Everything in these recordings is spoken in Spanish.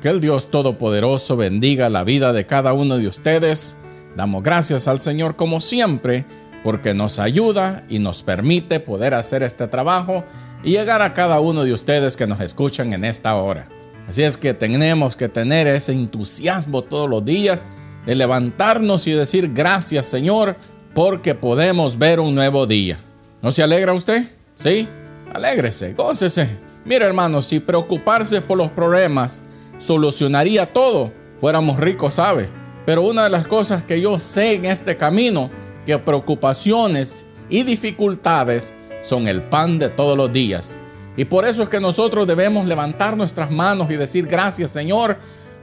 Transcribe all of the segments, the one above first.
Que el Dios Todopoderoso bendiga la vida de cada uno de ustedes. Damos gracias al Señor como siempre porque nos ayuda y nos permite poder hacer este trabajo y llegar a cada uno de ustedes que nos escuchan en esta hora. Así es que tenemos que tener ese entusiasmo todos los días de levantarnos y decir gracias Señor porque podemos ver un nuevo día. ¿No se alegra usted? ¿Sí? Alégrese, gócese. Mira hermanos, si preocuparse por los problemas solucionaría todo, fuéramos ricos, ¿sabe? Pero una de las cosas que yo sé en este camino, que preocupaciones y dificultades son el pan de todos los días. Y por eso es que nosotros debemos levantar nuestras manos y decir gracias Señor,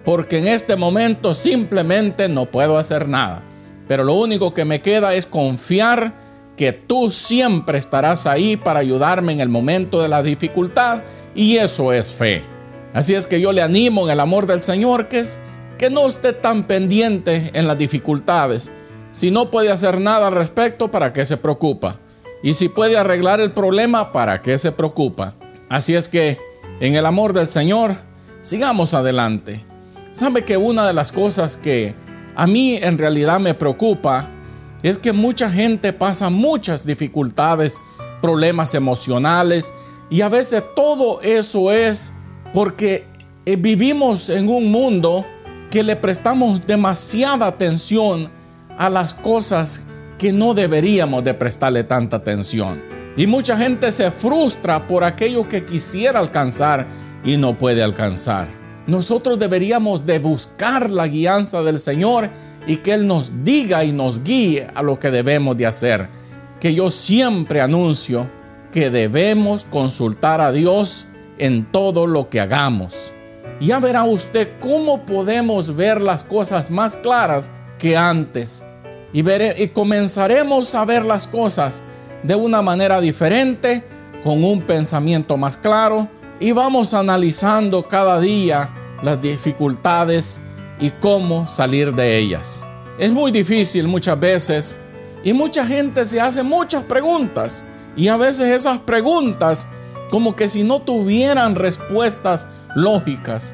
porque en este momento simplemente no puedo hacer nada. Pero lo único que me queda es confiar que tú siempre estarás ahí para ayudarme en el momento de la dificultad y eso es fe. Así es que yo le animo en el amor del Señor que es que no esté tan pendiente en las dificultades. Si no puede hacer nada al respecto, ¿para qué se preocupa? Y si puede arreglar el problema, ¿para qué se preocupa? Así es que en el amor del Señor, sigamos adelante. ¿Sabe que una de las cosas que a mí en realidad me preocupa es que mucha gente pasa muchas dificultades, problemas emocionales y a veces todo eso es porque eh, vivimos en un mundo que le prestamos demasiada atención a las cosas que no deberíamos de prestarle tanta atención. Y mucha gente se frustra por aquello que quisiera alcanzar y no puede alcanzar. Nosotros deberíamos de buscar la guianza del Señor y que Él nos diga y nos guíe a lo que debemos de hacer. Que yo siempre anuncio que debemos consultar a Dios en todo lo que hagamos. Ya verá usted cómo podemos ver las cosas más claras que antes. Y, y comenzaremos a ver las cosas de una manera diferente, con un pensamiento más claro. Y vamos analizando cada día las dificultades y cómo salir de ellas. Es muy difícil muchas veces y mucha gente se hace muchas preguntas y a veces esas preguntas como que si no tuvieran respuestas lógicas.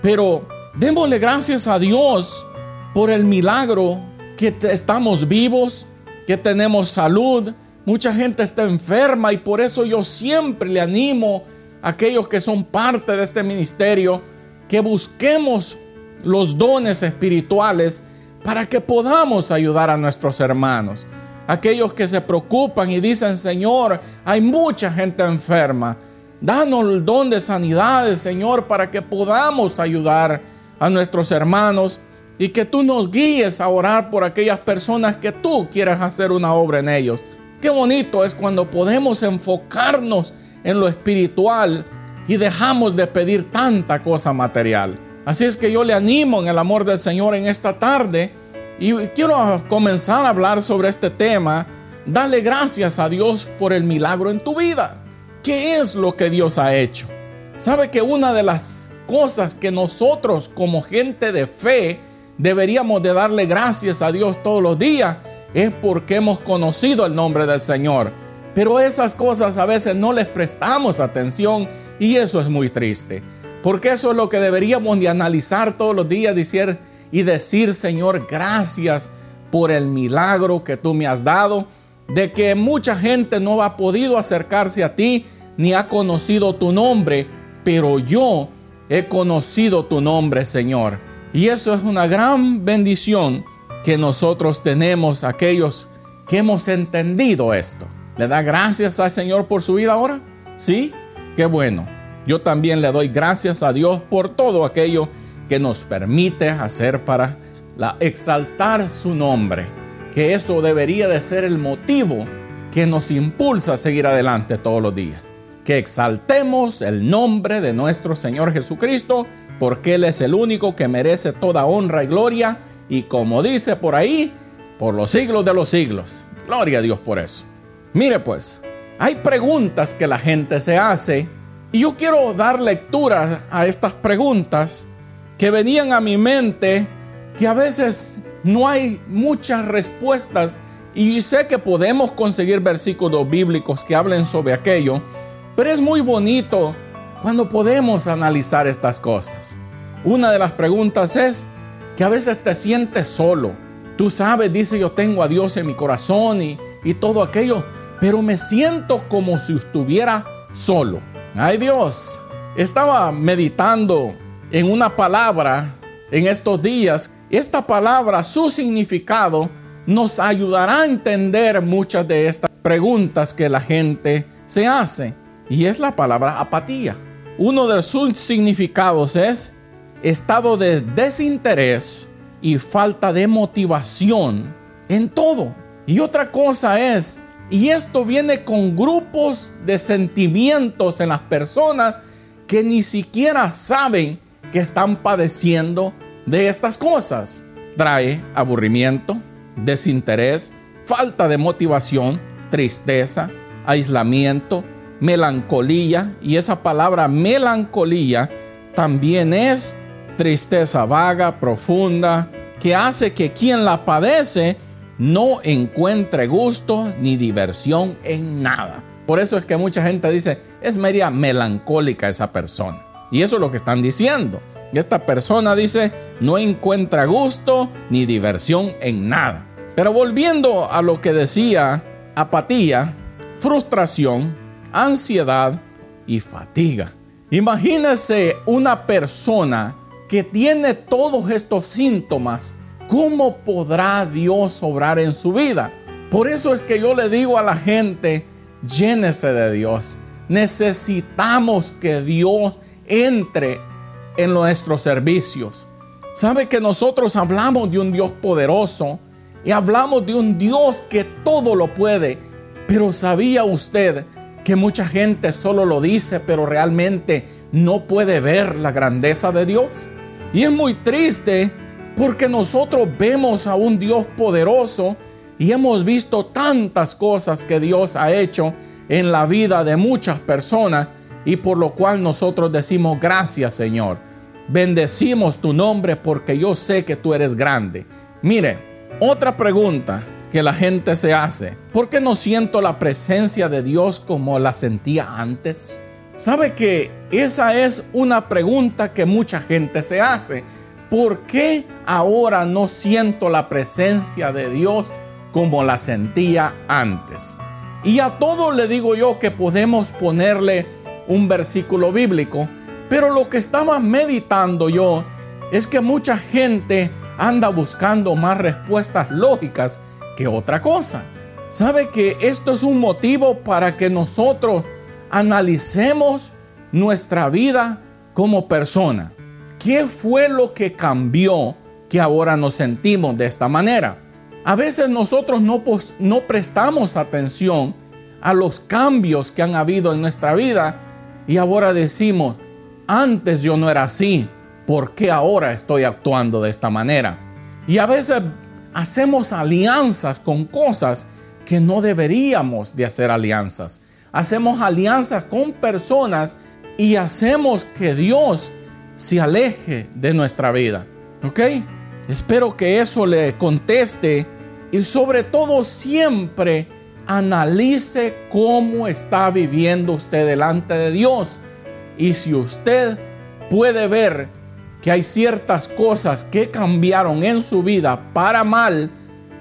Pero démosle gracias a Dios por el milagro que estamos vivos, que tenemos salud. Mucha gente está enferma y por eso yo siempre le animo a aquellos que son parte de este ministerio que busquemos los dones espirituales para que podamos ayudar a nuestros hermanos. Aquellos que se preocupan y dicen, Señor, hay mucha gente enferma. Danos el don de sanidades, Señor, para que podamos ayudar a nuestros hermanos y que tú nos guíes a orar por aquellas personas que tú quieras hacer una obra en ellos. Qué bonito es cuando podemos enfocarnos en lo espiritual y dejamos de pedir tanta cosa material. Así es que yo le animo en el amor del Señor en esta tarde y quiero comenzar a hablar sobre este tema. Dale gracias a Dios por el milagro en tu vida. ¿Qué es lo que Dios ha hecho? Sabe que una de las cosas que nosotros como gente de fe deberíamos de darle gracias a Dios todos los días es porque hemos conocido el nombre del Señor. Pero esas cosas a veces no les prestamos atención y eso es muy triste. Porque eso es lo que deberíamos de analizar todos los días decir, y decir, Señor, gracias por el milagro que tú me has dado, de que mucha gente no ha podido acercarse a ti ni ha conocido tu nombre, pero yo he conocido tu nombre, Señor. Y eso es una gran bendición que nosotros tenemos, aquellos que hemos entendido esto. ¿Le da gracias al Señor por su vida ahora? Sí, qué bueno. Yo también le doy gracias a Dios por todo aquello que nos permite hacer para la, exaltar su nombre. Que eso debería de ser el motivo que nos impulsa a seguir adelante todos los días. Que exaltemos el nombre de nuestro Señor Jesucristo porque Él es el único que merece toda honra y gloria y como dice por ahí, por los siglos de los siglos. Gloria a Dios por eso. Mire pues, hay preguntas que la gente se hace y yo quiero dar lectura a estas preguntas que venían a mi mente, que a veces no hay muchas respuestas y sé que podemos conseguir versículos bíblicos que hablen sobre aquello, pero es muy bonito cuando podemos analizar estas cosas. una de las preguntas es que a veces te sientes solo. Tú sabes, dice yo tengo a Dios en mi corazón y, y todo aquello, pero me siento como si estuviera solo. Ay Dios, estaba meditando en una palabra en estos días. Esta palabra, su significado, nos ayudará a entender muchas de estas preguntas que la gente se hace. Y es la palabra apatía. Uno de sus significados es estado de desinterés y falta de motivación en todo. Y otra cosa es, y esto viene con grupos de sentimientos en las personas que ni siquiera saben que están padeciendo de estas cosas. Trae aburrimiento, desinterés, falta de motivación, tristeza, aislamiento, melancolía. Y esa palabra melancolía también es tristeza vaga, profunda, que hace que quien la padece no encuentre gusto ni diversión en nada. Por eso es que mucha gente dice, es media melancólica esa persona. Y eso es lo que están diciendo. Esta persona dice, no encuentra gusto ni diversión en nada. Pero volviendo a lo que decía, apatía, frustración, ansiedad y fatiga. Imagínese una persona que tiene todos estos síntomas, ¿cómo podrá Dios obrar en su vida? Por eso es que yo le digo a la gente, llénese de Dios. Necesitamos que Dios entre en nuestros servicios. Sabe que nosotros hablamos de un Dios poderoso y hablamos de un Dios que todo lo puede. Pero ¿sabía usted que mucha gente solo lo dice, pero realmente no puede ver la grandeza de Dios? Y es muy triste porque nosotros vemos a un Dios poderoso y hemos visto tantas cosas que Dios ha hecho en la vida de muchas personas y por lo cual nosotros decimos gracias Señor. Bendecimos tu nombre porque yo sé que tú eres grande. Mire, otra pregunta que la gente se hace, ¿por qué no siento la presencia de Dios como la sentía antes? ¿Sabe que esa es una pregunta que mucha gente se hace? ¿Por qué ahora no siento la presencia de Dios como la sentía antes? Y a todo le digo yo que podemos ponerle un versículo bíblico, pero lo que estaba meditando yo es que mucha gente anda buscando más respuestas lógicas que otra cosa. ¿Sabe que esto es un motivo para que nosotros analicemos nuestra vida como persona. ¿Qué fue lo que cambió que ahora nos sentimos de esta manera? A veces nosotros no, no prestamos atención a los cambios que han habido en nuestra vida y ahora decimos, antes yo no era así, ¿por qué ahora estoy actuando de esta manera? Y a veces hacemos alianzas con cosas que no deberíamos de hacer alianzas hacemos alianzas con personas y hacemos que Dios se aleje de nuestra vida. ¿Ok? Espero que eso le conteste y sobre todo siempre analice cómo está viviendo usted delante de Dios. Y si usted puede ver que hay ciertas cosas que cambiaron en su vida para mal,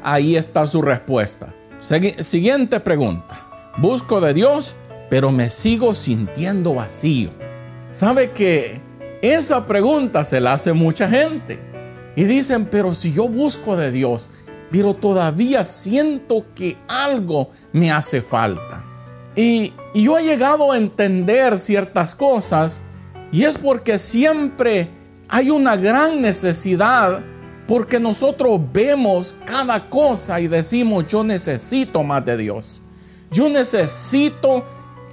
ahí está su respuesta. Siguiente pregunta busco de Dios, pero me sigo sintiendo vacío. ¿Sabe que esa pregunta se la hace mucha gente? Y dicen, pero si yo busco de Dios, pero todavía siento que algo me hace falta. Y, yo he llegado a entender ciertas cosas y es porque siempre hay una gran necesidad porque nosotros vemos cada cosa y decimos, yo necesito más de Dios. Yo necesito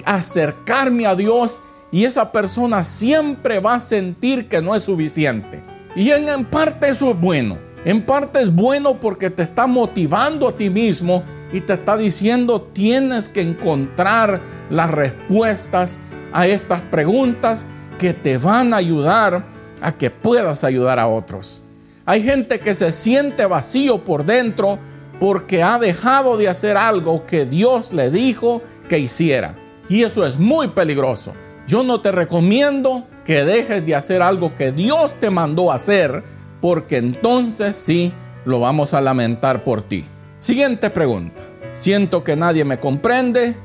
acercarme a Dios y esa persona siempre va a sentir que no es suficiente. Y en, parte eso es bueno. En parte es bueno porque te está motivando a ti mismo y te está diciendo tienes que encontrar las respuestas a estas preguntas que te van a ayudar a que puedas ayudar a otros. Hay gente que se siente vacío por dentro porque ha dejado de hacer algo que Dios le dijo que hiciera. Y eso es muy peligroso. Yo no te recomiendo que dejes de hacer algo que Dios te mandó hacer, porque entonces sí lo vamos a lamentar por ti. Siguiente pregunta. Siento que nadie me comprende,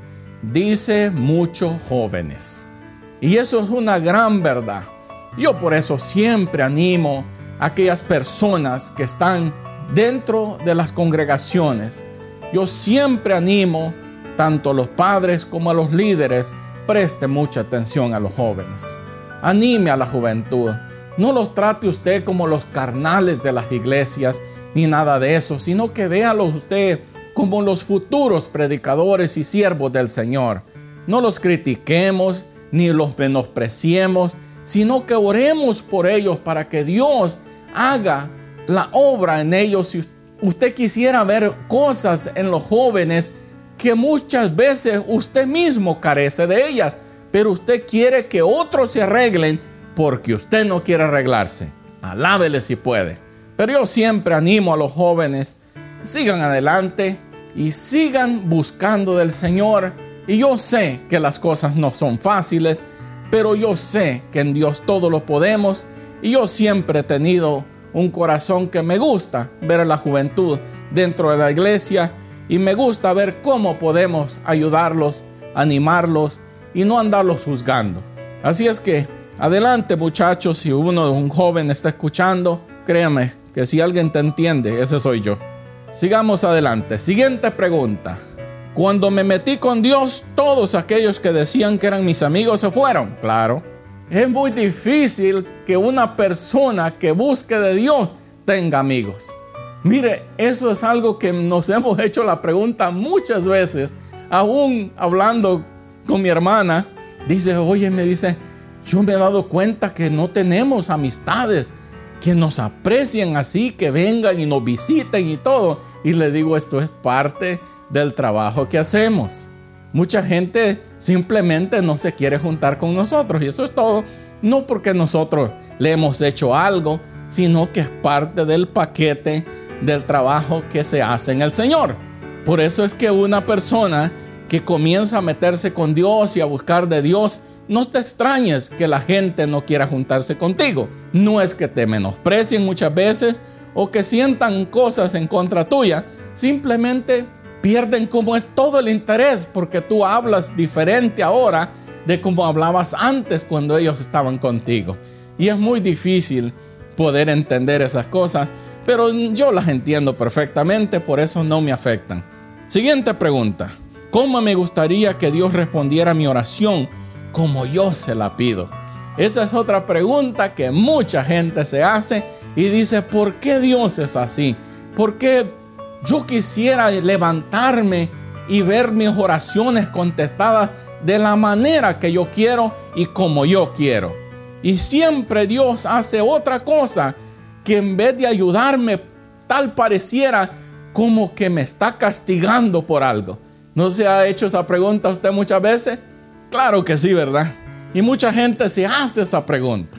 dice muchos jóvenes. Y eso es una gran verdad. Yo por eso siempre animo a aquellas personas que están dentro de las congregaciones. Yo siempre animo tanto a los padres como a los líderes, preste mucha atención a los jóvenes. Anime a la juventud. No los trate usted como los carnales de las iglesias ni nada de eso, sino que véalos usted como los futuros predicadores y siervos del Señor. No los critiquemos ni los menospreciemos, sino que oremos por ellos para que Dios haga la obra en ellos. Si usted quisiera ver cosas en los jóvenes que muchas veces usted mismo carece de ellas, pero usted quiere que otros se arreglen porque usted no quiere arreglarse. Alábele si puede. Pero yo siempre animo a los jóvenes, sigan adelante y sigan buscando del Señor y yo sé que las cosas no son fáciles, pero yo sé que en Dios todo lo podemos. Y yo siempre he tenido un corazón que me gusta ver a la juventud dentro de la iglesia y me gusta ver cómo podemos ayudarlos, animarlos y no andarlos juzgando. Así es que adelante muchachos, si uno un joven está escuchando, créame que si alguien te entiende, ese soy yo. Sigamos adelante. Siguiente pregunta. Cuando me metí con Dios, todos aquellos que decían que eran mis amigos se fueron. Claro. Es muy difícil que una persona que busque de Dios tenga amigos. Mire, eso es algo que nos hemos hecho la pregunta muchas veces, aún hablando con mi hermana. Dice, oye, me dice, yo me he dado cuenta que no tenemos amistades que nos aprecien así, que vengan y nos visiten y todo. Y le digo, esto es parte del trabajo que hacemos. Mucha gente simplemente no se quiere juntar con nosotros y eso es todo. No porque nosotros le hemos hecho algo, sino que es parte del paquete del trabajo que se hace en el Señor. Por eso es que una persona que comienza a meterse con Dios y a buscar de Dios, no te extrañes que la gente no quiera juntarse contigo. No es que te menosprecien muchas veces o que sientan cosas en contra tuya, simplemente pierden es todo el interés porque tú hablas diferente ahora de como hablabas antes cuando ellos estaban contigo. Y es muy difícil poder entender esas cosas, pero yo las entiendo perfectamente, por eso no me afectan. Siguiente pregunta. ¿Cómo me gustaría que Dios respondiera a mi oración como yo se la pido? Esa es otra pregunta que mucha gente se hace y dice, ¿por qué Dios es así? ¿Por qué yo quisiera levantarme y ver mis oraciones contestadas de la manera que yo quiero y como yo quiero. Y siempre Dios hace otra cosa que en vez de ayudarme, tal pareciera como que me está castigando por algo. ¿No se ha hecho esa pregunta usted muchas veces? Claro que sí, ¿verdad? Y mucha gente se hace esa pregunta.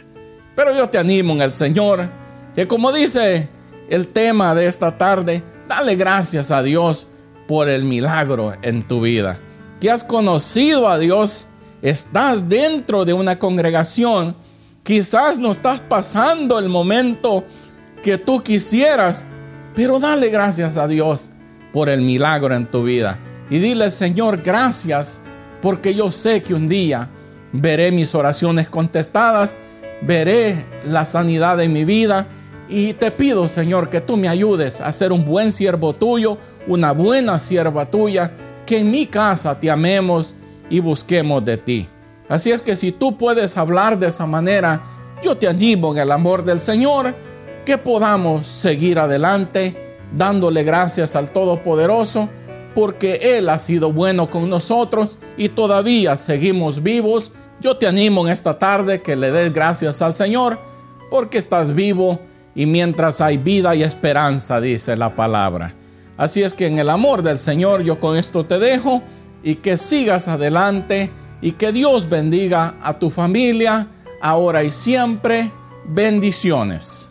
Pero yo te animo en el Señor, que como dice el tema de esta tarde, Dale gracias a Dios por el milagro en tu vida. Que has conocido a Dios, estás dentro de una congregación, quizás no estás pasando el momento que tú quisieras, pero dale gracias a Dios por el milagro en tu vida. Y dile, Señor, gracias porque yo sé que un día veré mis oraciones contestadas, veré la sanidad en mi vida y te pido, Señor, que tú me ayudes a ser un buen siervo tuyo, una buena sierva tuya, que en mi casa te amemos y busquemos de ti. Así es que si tú puedes hablar de esa manera, yo te animo en el amor del Señor, que podamos seguir adelante dándole gracias al Todopoderoso, porque Él ha sido bueno con nosotros y todavía seguimos vivos. Yo te animo en esta tarde que le des gracias al Señor, porque estás vivo y mientras hay vida y esperanza, dice la palabra. Así es que en el amor del Señor yo con esto te dejo y que sigas adelante y que Dios bendiga a tu familia ahora y siempre. Bendiciones.